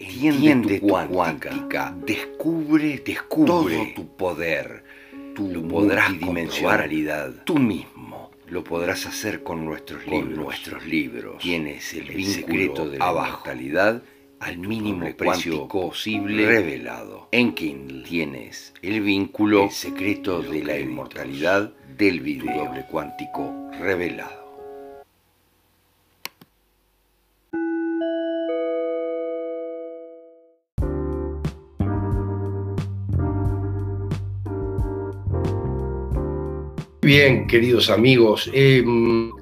entiende tu cuántica, descubre, descubre todo tu poder, tu podrás dimensionalidad, tú mismo. Lo podrás hacer con nuestros libros. nuestros libros. Tienes el, el secreto de la inmortalidad al mínimo precio posible revelado. En Kindle tienes el vínculo el secreto de la inmortalidad del video doble cuántico revelado. Bien, queridos amigos, eh,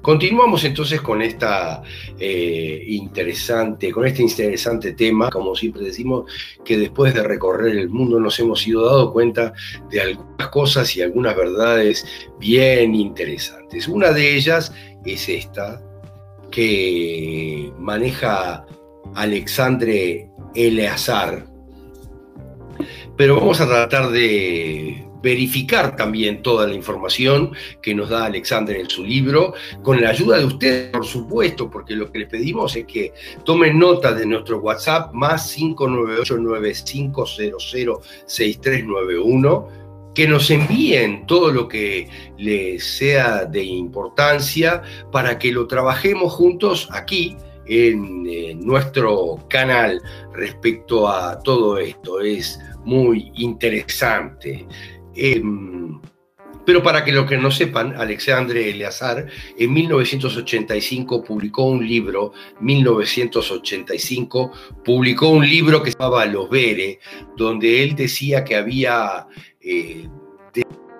continuamos entonces con esta eh, interesante, con este interesante tema, como siempre decimos, que después de recorrer el mundo nos hemos ido dando cuenta de algunas cosas y algunas verdades bien interesantes. Una de ellas es esta que maneja Alexandre Eleazar, pero vamos a tratar de verificar también toda la información que nos da Alexander en su libro, con la ayuda de ustedes, por supuesto, porque lo que les pedimos es que tomen nota de nuestro WhatsApp más 598-9500-6391, que nos envíen todo lo que les sea de importancia para que lo trabajemos juntos aquí en, en nuestro canal respecto a todo esto. Es muy interesante. Em, pero para que los que no sepan, Alexandre Eleazar en 1985 publicó un libro, 1985 publicó un libro que se llamaba Los Vere, donde él decía que había eh,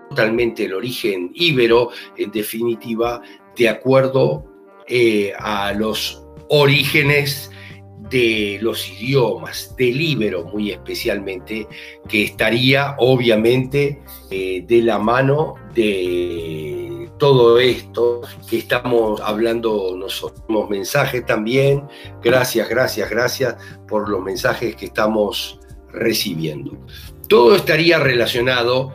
totalmente el origen íbero, en definitiva, de acuerdo eh, a los orígenes de los idiomas, del íbero muy especialmente, que estaría obviamente eh, de la mano de todo esto que estamos hablando nosotros. Mensajes también, gracias, gracias, gracias por los mensajes que estamos recibiendo. Todo estaría relacionado,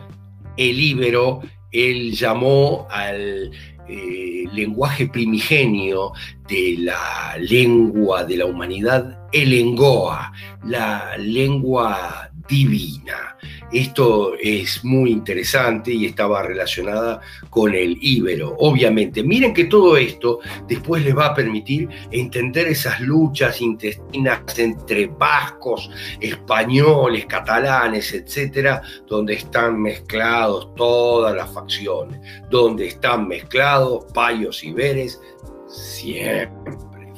el íbero, él llamó al eh, lenguaje primigenio de la lengua de la humanidad, el engoa, la lengua divina. Esto es muy interesante y estaba relacionada con el íbero. Obviamente, miren que todo esto después les va a permitir entender esas luchas intestinas entre vascos, españoles, catalanes, etcétera, donde están mezclados todas las facciones, donde están mezclados payos y veres, siempre.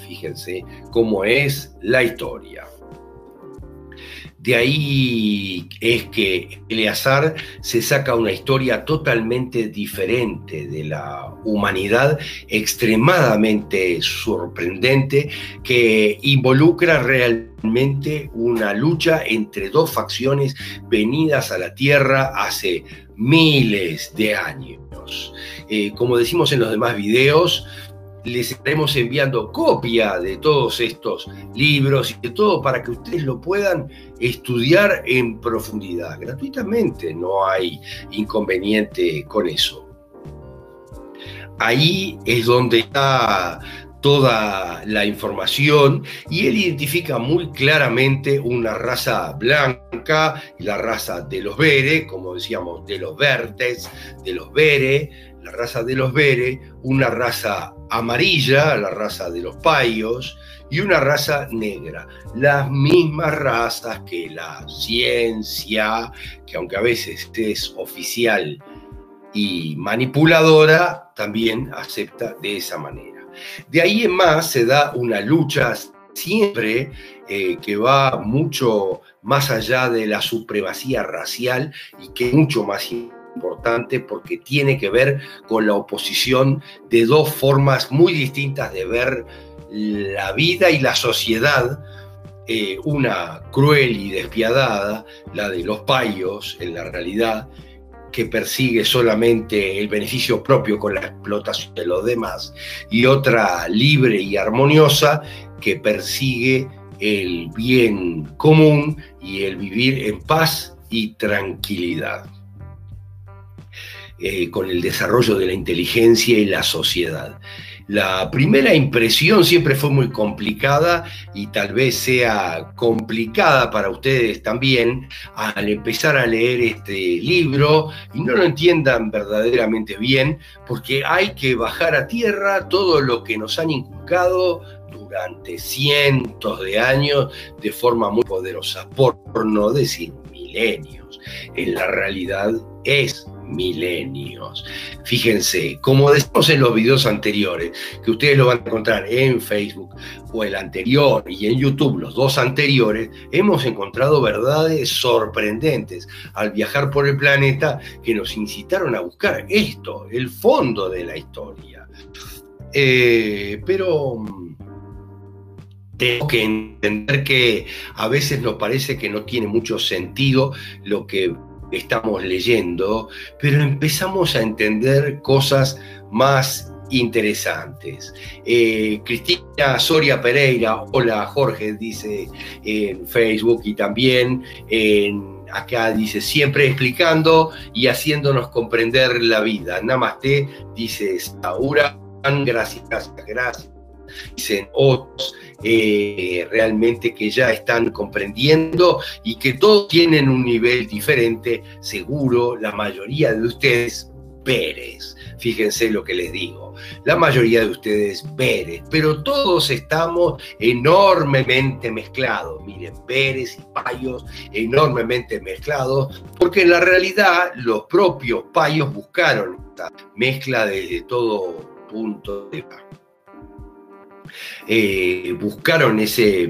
Fíjense cómo es la historia. De ahí es que Eleazar se saca una historia totalmente diferente de la humanidad, extremadamente sorprendente, que involucra realmente una lucha entre dos facciones venidas a la Tierra hace miles de años. Eh, como decimos en los demás videos, les estaremos enviando copia de todos estos libros y de todo para que ustedes lo puedan estudiar en profundidad, gratuitamente, no hay inconveniente con eso. Ahí es donde está toda la información y él identifica muy claramente una raza blanca, la raza de los Bere, como decíamos, de los Vertes, de los Bere, la raza de los Bere, una raza amarilla, la raza de los payos, y una raza negra. Las mismas razas que la ciencia, que aunque a veces es oficial y manipuladora, también acepta de esa manera. De ahí en más se da una lucha siempre eh, que va mucho más allá de la supremacía racial y que es mucho más importante porque tiene que ver con la oposición de dos formas muy distintas de ver la vida y la sociedad, eh, una cruel y despiadada, la de los payos en la realidad, que persigue solamente el beneficio propio con la explotación de los demás, y otra libre y armoniosa que persigue el bien común y el vivir en paz y tranquilidad. Eh, con el desarrollo de la inteligencia y la sociedad. La primera impresión siempre fue muy complicada y tal vez sea complicada para ustedes también al empezar a leer este libro y no lo entiendan verdaderamente bien porque hay que bajar a tierra todo lo que nos han inculcado durante cientos de años de forma muy poderosa, por no decir milenios. En la realidad es milenios. Fíjense, como decimos en los videos anteriores, que ustedes lo van a encontrar en Facebook o el anterior y en YouTube, los dos anteriores, hemos encontrado verdades sorprendentes al viajar por el planeta que nos incitaron a buscar esto, el fondo de la historia. Eh, pero tengo que entender que a veces nos parece que no tiene mucho sentido lo que estamos leyendo, pero empezamos a entender cosas más interesantes. Eh, Cristina Soria Pereira, hola Jorge, dice en Facebook y también en acá dice, siempre explicando y haciéndonos comprender la vida. Namaste, dice Saura, gracias, gracias. Dicen otros, eh, realmente que ya están comprendiendo y que todos tienen un nivel diferente, seguro, la mayoría de ustedes Pérez. Fíjense lo que les digo. La mayoría de ustedes Pérez, pero todos estamos enormemente mezclados. Miren, Pérez y Payos enormemente mezclados, porque en la realidad los propios Payos buscaron esta mezcla desde todo punto de vista. Eh, buscaron ese,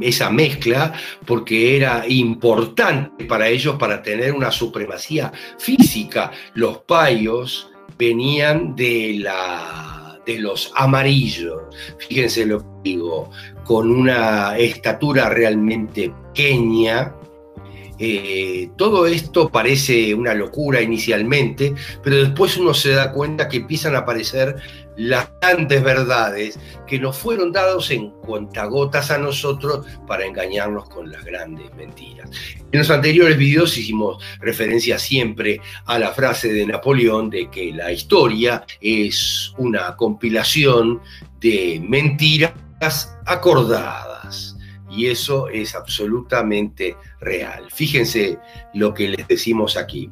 esa mezcla porque era importante para ellos para tener una supremacía física. Los payos venían de, la, de los amarillos, fíjense lo que digo, con una estatura realmente pequeña, eh, todo esto parece una locura inicialmente, pero después uno se da cuenta que empiezan a aparecer las grandes verdades que nos fueron dados en cuentagotas a nosotros para engañarnos con las grandes mentiras. En los anteriores videos hicimos referencia siempre a la frase de Napoleón de que la historia es una compilación de mentiras acordadas y eso es absolutamente real. Fíjense lo que les decimos aquí.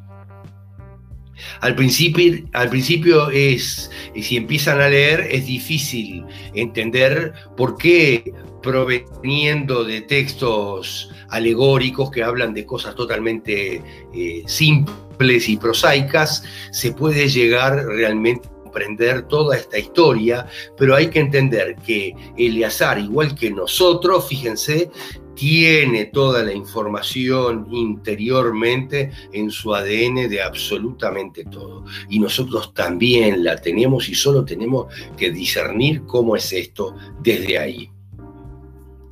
Al principio, al principio es, si empiezan a leer, es difícil entender por qué proveniendo de textos alegóricos que hablan de cosas totalmente eh, simples y prosaicas, se puede llegar realmente comprender toda esta historia, pero hay que entender que Eleazar, igual que nosotros, fíjense, tiene toda la información interiormente en su ADN de absolutamente todo. Y nosotros también la tenemos y solo tenemos que discernir cómo es esto desde ahí.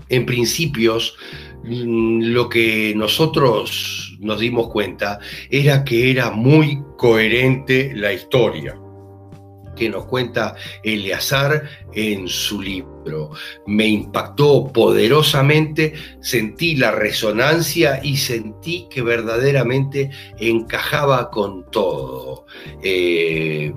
En principios, mm, lo que nosotros nos dimos cuenta era que era muy coherente la historia que nos cuenta Eleazar en su libro. Me impactó poderosamente, sentí la resonancia y sentí que verdaderamente encajaba con todo. Eh,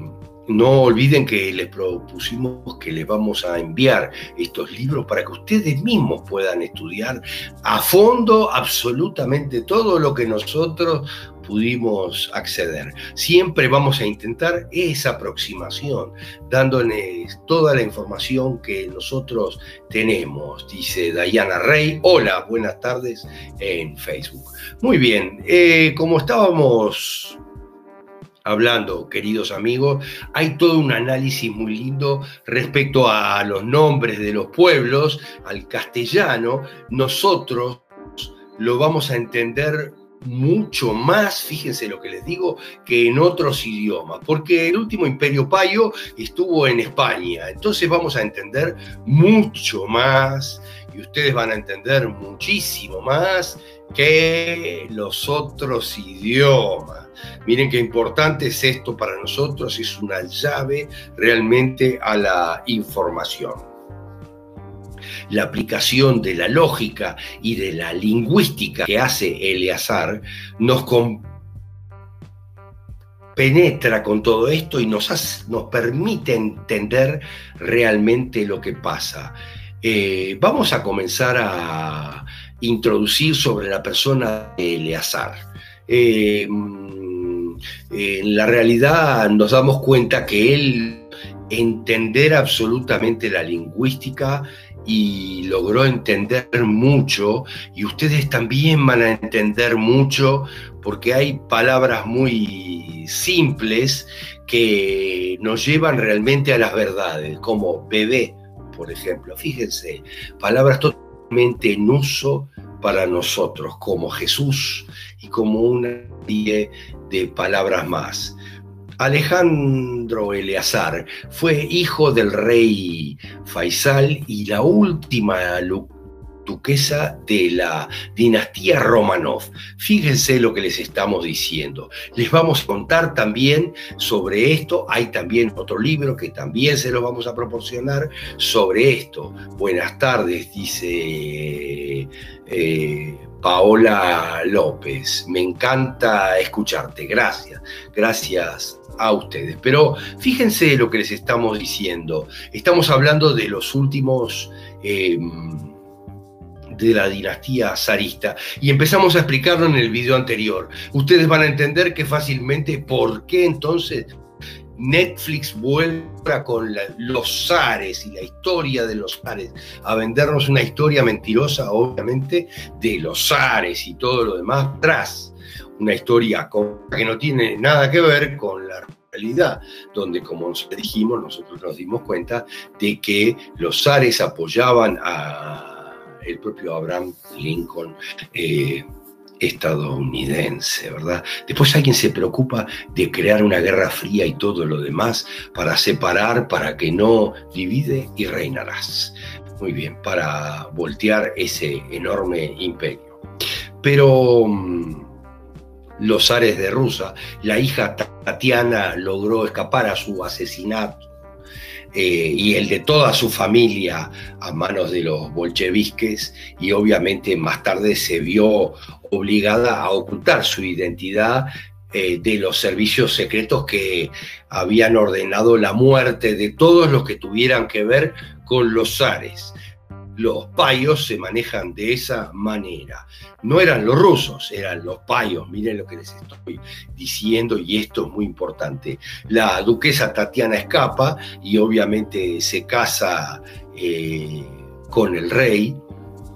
no olviden que les propusimos que les vamos a enviar estos libros para que ustedes mismos puedan estudiar a fondo absolutamente todo lo que nosotros pudimos acceder. Siempre vamos a intentar esa aproximación, dándoles toda la información que nosotros tenemos, dice Diana Rey. Hola, buenas tardes en Facebook. Muy bien, eh, como estábamos hablando, queridos amigos, hay todo un análisis muy lindo respecto a los nombres de los pueblos, al castellano. Nosotros lo vamos a entender mucho más, fíjense lo que les digo, que en otros idiomas, porque el último imperio payo estuvo en España, entonces vamos a entender mucho más y ustedes van a entender muchísimo más que los otros idiomas. Miren qué importante es esto para nosotros, es una llave realmente a la información la aplicación de la lógica y de la lingüística que hace Eleazar nos penetra con todo esto y nos, nos permite entender realmente lo que pasa. Eh, vamos a comenzar a introducir sobre la persona de Eleazar. Eh, mm, en la realidad nos damos cuenta que él entender absolutamente la lingüística y logró entender mucho y ustedes también van a entender mucho porque hay palabras muy simples que nos llevan realmente a las verdades, como bebé, por ejemplo. Fíjense, palabras totalmente en uso para nosotros, como Jesús y como una serie de palabras más. Alejandro Eleazar fue hijo del rey Faisal y la última duquesa de la dinastía Romanov. Fíjense lo que les estamos diciendo. Les vamos a contar también sobre esto. Hay también otro libro que también se lo vamos a proporcionar sobre esto. Buenas tardes, dice eh, Paola López. Me encanta escucharte. Gracias. Gracias a ustedes. Pero fíjense lo que les estamos diciendo. Estamos hablando de los últimos... Em, de la dinastía zarista y empezamos a explicarlo en el video anterior. Ustedes van a entender que fácilmente por qué entonces Netflix vuelve con los zares y la historia de los zares a vendernos una historia mentirosa, obviamente, de los zares y todo lo demás tras una historia que no tiene nada que ver con la realidad, donde como dijimos, nosotros nos dimos cuenta de que los zares apoyaban a el propio Abraham Lincoln. Eh, estadounidense, ¿verdad? Después alguien se preocupa de crear una guerra fría y todo lo demás para separar, para que no divide y reinarás. Muy bien, para voltear ese enorme imperio. Pero mm, los ares de Rusia. La hija Tatiana logró escapar a su asesinato eh, y el de toda su familia a manos de los bolcheviques y obviamente más tarde se vio obligada a ocultar su identidad eh, de los servicios secretos que habían ordenado la muerte de todos los que tuvieran que ver con los zares los payos se manejan de esa manera. No eran los rusos, eran los payos. Miren lo que les estoy diciendo y esto es muy importante. La duquesa Tatiana escapa y obviamente se casa eh, con el rey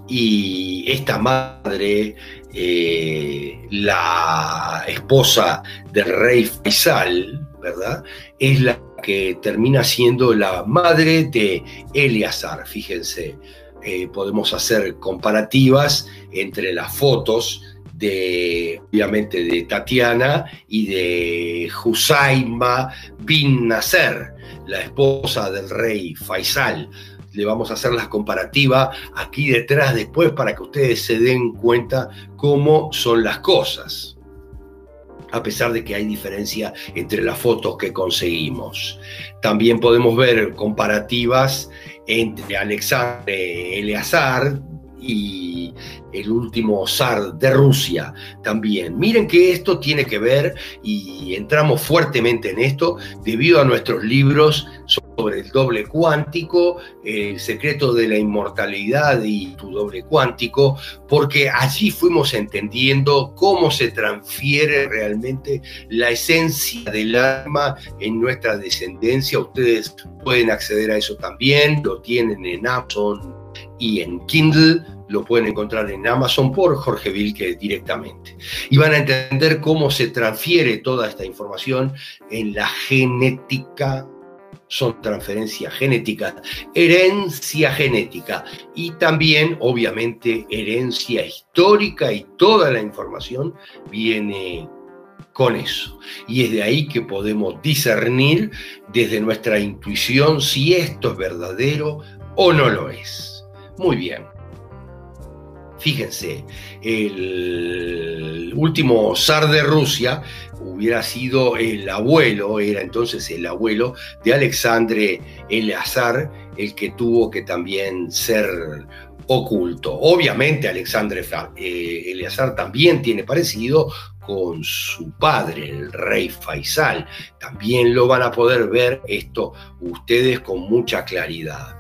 y esta madre, eh, la esposa del rey Faisal, ¿verdad? Es la que termina siendo la madre de Eleazar, fíjense. Eh, podemos hacer comparativas entre las fotos de, obviamente, de Tatiana y de Husaima bin Nasser, la esposa del rey Faisal. Le vamos a hacer las comparativas aquí detrás después para que ustedes se den cuenta cómo son las cosas a pesar de que hay diferencia entre las fotos que conseguimos. También podemos ver comparativas entre Alexandre Eleazar y el último zar de Rusia también. Miren que esto tiene que ver, y entramos fuertemente en esto, debido a nuestros libros sobre el doble cuántico, el secreto de la inmortalidad y tu doble cuántico, porque allí fuimos entendiendo cómo se transfiere realmente la esencia del alma en nuestra descendencia. Ustedes pueden acceder a eso también, lo tienen en Amazon y en Kindle lo pueden encontrar en Amazon por Jorge Vilke directamente. Y van a entender cómo se transfiere toda esta información en la genética son transferencias genéticas, herencia genética y también, obviamente, herencia histórica y toda la información viene con eso. Y es de ahí que podemos discernir desde nuestra intuición si esto es verdadero o no lo es. Muy bien. Fíjense, el último zar de Rusia hubiera sido el abuelo, era entonces el abuelo de Alexandre Eleazar, el que tuvo que también ser oculto. Obviamente Alexandre eh, Eleazar también tiene parecido con su padre, el rey Faisal. También lo van a poder ver esto ustedes con mucha claridad.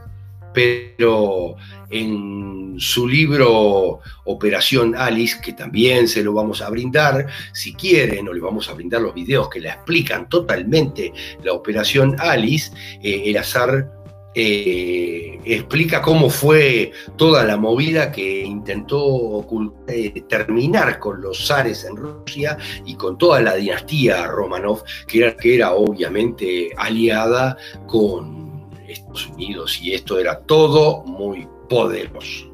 Pero en su libro Operación Alice, que también se lo vamos a brindar, si quieren, o le vamos a brindar los videos que le explican totalmente la Operación Alice, eh, el azar eh, explica cómo fue toda la movida que intentó eh, terminar con los zares en Rusia y con toda la dinastía Romanov, que era, que era obviamente aliada con Estados Unidos, y esto era todo muy poderoso.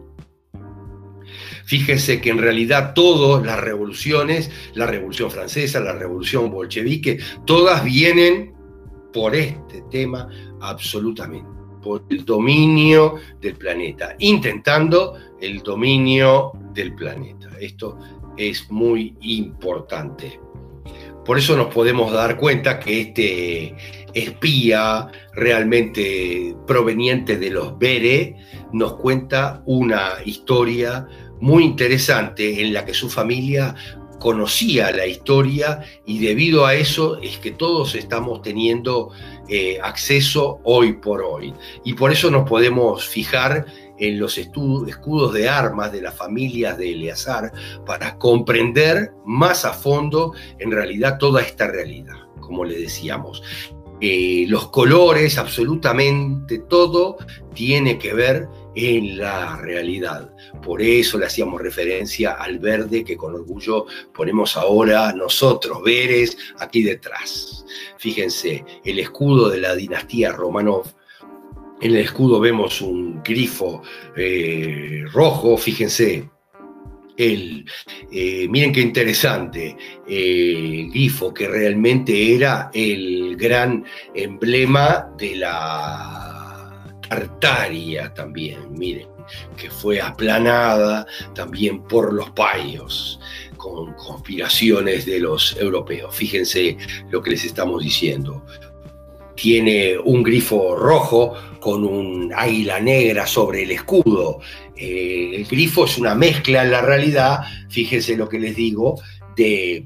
Fíjense que en realidad todas las revoluciones, la revolución francesa, la revolución bolchevique, todas vienen por este tema absolutamente por el dominio del planeta, intentando el dominio del planeta. Esto es muy importante. Por eso nos podemos dar cuenta que este espía realmente proveniente de los Bere nos cuenta una historia muy interesante en la que su familia conocía la historia y debido a eso es que todos estamos teniendo eh, acceso hoy por hoy. Y por eso nos podemos fijar en los escudos de armas de las familias de Eleazar para comprender más a fondo en realidad toda esta realidad, como le decíamos. Eh, los colores, absolutamente todo tiene que ver en la realidad. Por eso le hacíamos referencia al verde que con orgullo ponemos ahora nosotros, Veres, aquí detrás. Fíjense, el escudo de la dinastía Romanov. En el escudo vemos un grifo eh, rojo, fíjense, el, eh, miren qué interesante, eh, el grifo que realmente era el gran emblema de la Tartaria también, miren, que fue aplanada también por los payos con conspiraciones de los europeos. Fíjense lo que les estamos diciendo. Tiene un grifo rojo con un águila negra sobre el escudo. Eh, el grifo es una mezcla en la realidad, fíjense lo que les digo, de,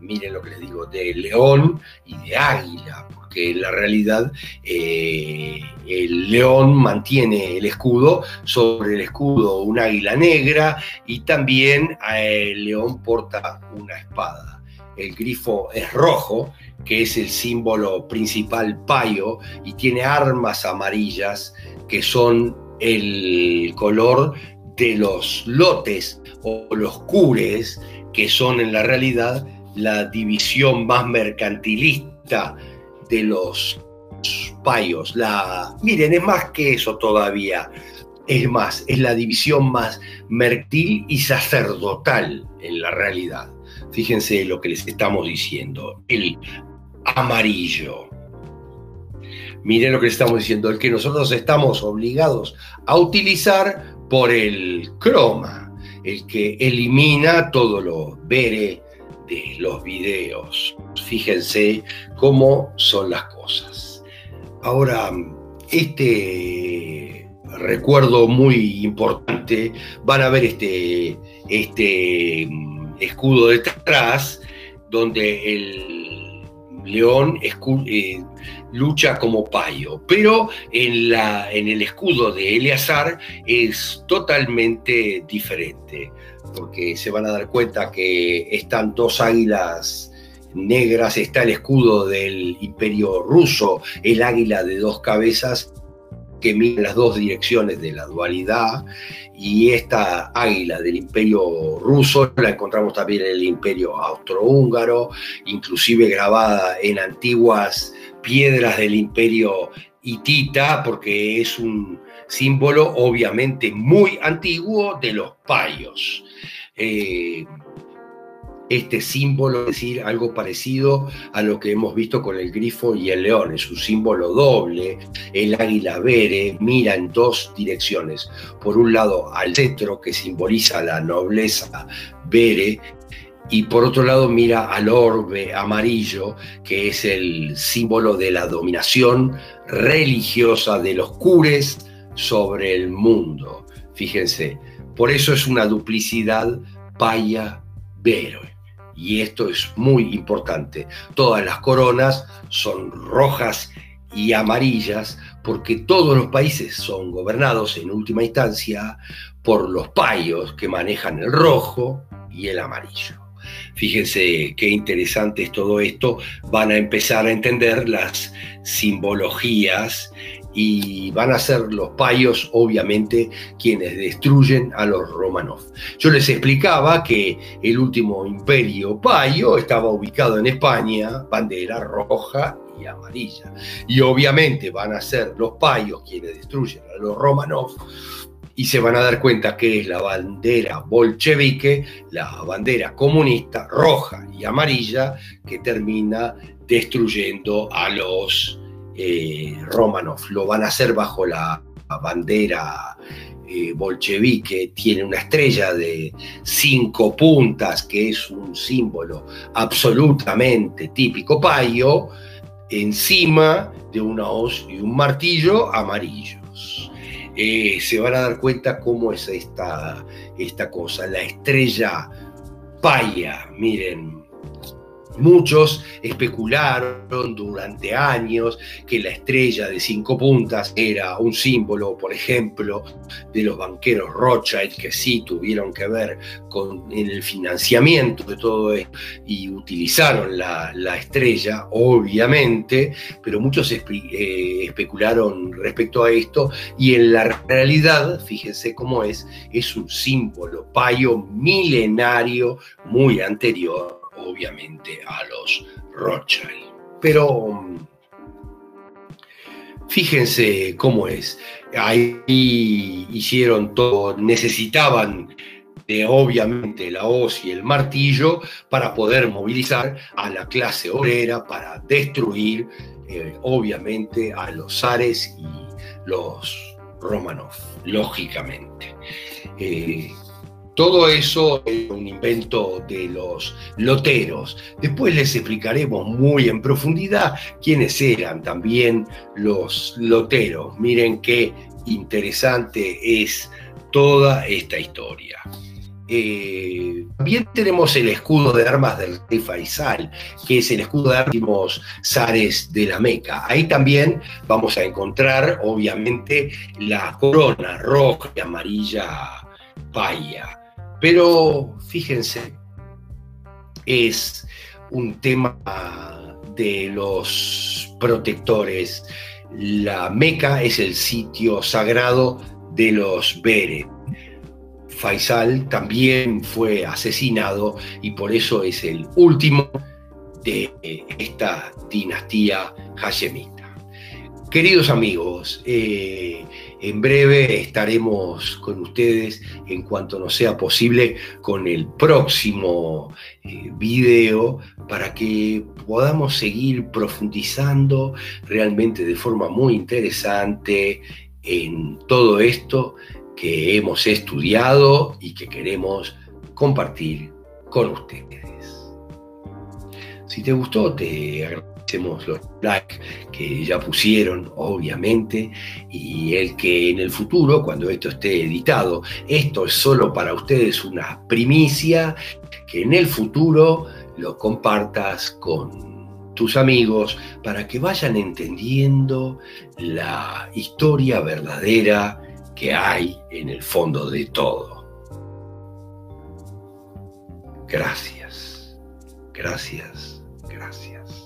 miren lo que les digo, de león y de águila, que en la realidad eh, el león mantiene el escudo, sobre el escudo un águila negra y también el león porta una espada. El grifo es rojo, que es el símbolo principal payo, y tiene armas amarillas, que son el color de los lotes o los cures, que son en la realidad la división más mercantilista de los payos. La, miren, es más que eso todavía. Es más, es la división más mertil y sacerdotal en la realidad. Fíjense lo que les estamos diciendo. El amarillo. Miren lo que les estamos diciendo. El que nosotros estamos obligados a utilizar por el croma. El que elimina todo lo vere los videos. Fíjense cómo son las cosas. Ahora, este recuerdo muy importante, van a ver este, este mm, escudo detrás, donde el león eh, lucha como payo, pero en, la, en el escudo de Eleazar es totalmente diferente porque se van a dar cuenta que están dos águilas negras, está el escudo del imperio ruso, el águila de dos cabezas que mira las dos direcciones de la dualidad, y esta águila del imperio ruso la encontramos también en el imperio austrohúngaro, inclusive grabada en antiguas piedras del imperio hitita, porque es un símbolo obviamente muy antiguo de los payos. Eh, este símbolo, es decir, algo parecido a lo que hemos visto con el grifo y el león, es un símbolo doble, el águila vere mira en dos direcciones, por un lado al cetro que simboliza la nobleza vere, y por otro lado mira al orbe amarillo, que es el símbolo de la dominación religiosa de los cures sobre el mundo. Fíjense, por eso es una duplicidad paya-vero. y esto es muy importante. Todas las coronas son rojas y amarillas porque todos los países son gobernados en última instancia por los payos que manejan el rojo y el amarillo. Fíjense qué interesante es todo esto. Van a empezar a entender las simbologías y van a ser los payos, obviamente, quienes destruyen a los Romanov. Yo les explicaba que el último imperio payo estaba ubicado en España, bandera roja y amarilla. Y obviamente van a ser los payos quienes destruyen a los Romanov y se van a dar cuenta que es la bandera bolchevique, la bandera comunista roja y amarilla que termina destruyendo a los eh, Romanov. Lo van a hacer bajo la bandera eh, bolchevique, tiene una estrella de cinco puntas que es un símbolo absolutamente típico payo, encima de una hoz y un martillo amarillos. Eh, se van a dar cuenta cómo es esta, esta cosa, la estrella paya, miren, Muchos especularon durante años que la estrella de cinco puntas era un símbolo, por ejemplo, de los banqueros Rothschild, que sí tuvieron que ver con el financiamiento de todo esto y utilizaron la, estrella, obviamente, pero muchos eh, especularon respecto a esto y en la realidad, fíjense cómo es, es un símbolo payo milenario muy anterior obviamente a los Rothschild. Pero fíjense cómo es. Ahí hicieron todo, necesitaban de obviamente la hoz y el martillo para poder movilizar a la clase obrera, para destruir eh, obviamente a los zares y los Romanov, lógicamente. Eh, todo eso es un invento de los loteros. Después les explicaremos muy en profundidad quiénes eran también los loteros. Miren qué interesante es toda esta historia. Eh, también tenemos el escudo de armas del rey Faisal, que es el escudo de armas zares de la Meca. Ahí también vamos a encontrar, obviamente, la corona roja y amarilla paya. Pero fíjense, es un tema de los protectores. La Meca es el sitio sagrado de los Bere. Faisal también fue asesinado y por eso es el último de esta dinastía hashemita. Queridos amigos, eh, en breve estaremos con ustedes en cuanto nos sea posible con el próximo eh, video para que podamos seguir profundizando realmente de forma muy interesante en todo esto que hemos estudiado y que queremos compartir con ustedes. Si te gustó, te agradezco hacemos los likes que ya pusieron, obviamente, y el que en el futuro, cuando esto esté editado, esto es solo para ustedes una primicia, que en el futuro lo compartas con tus amigos para que vayan entendiendo la historia verdadera que hay en el fondo de todo. Gracias, gracias, gracias.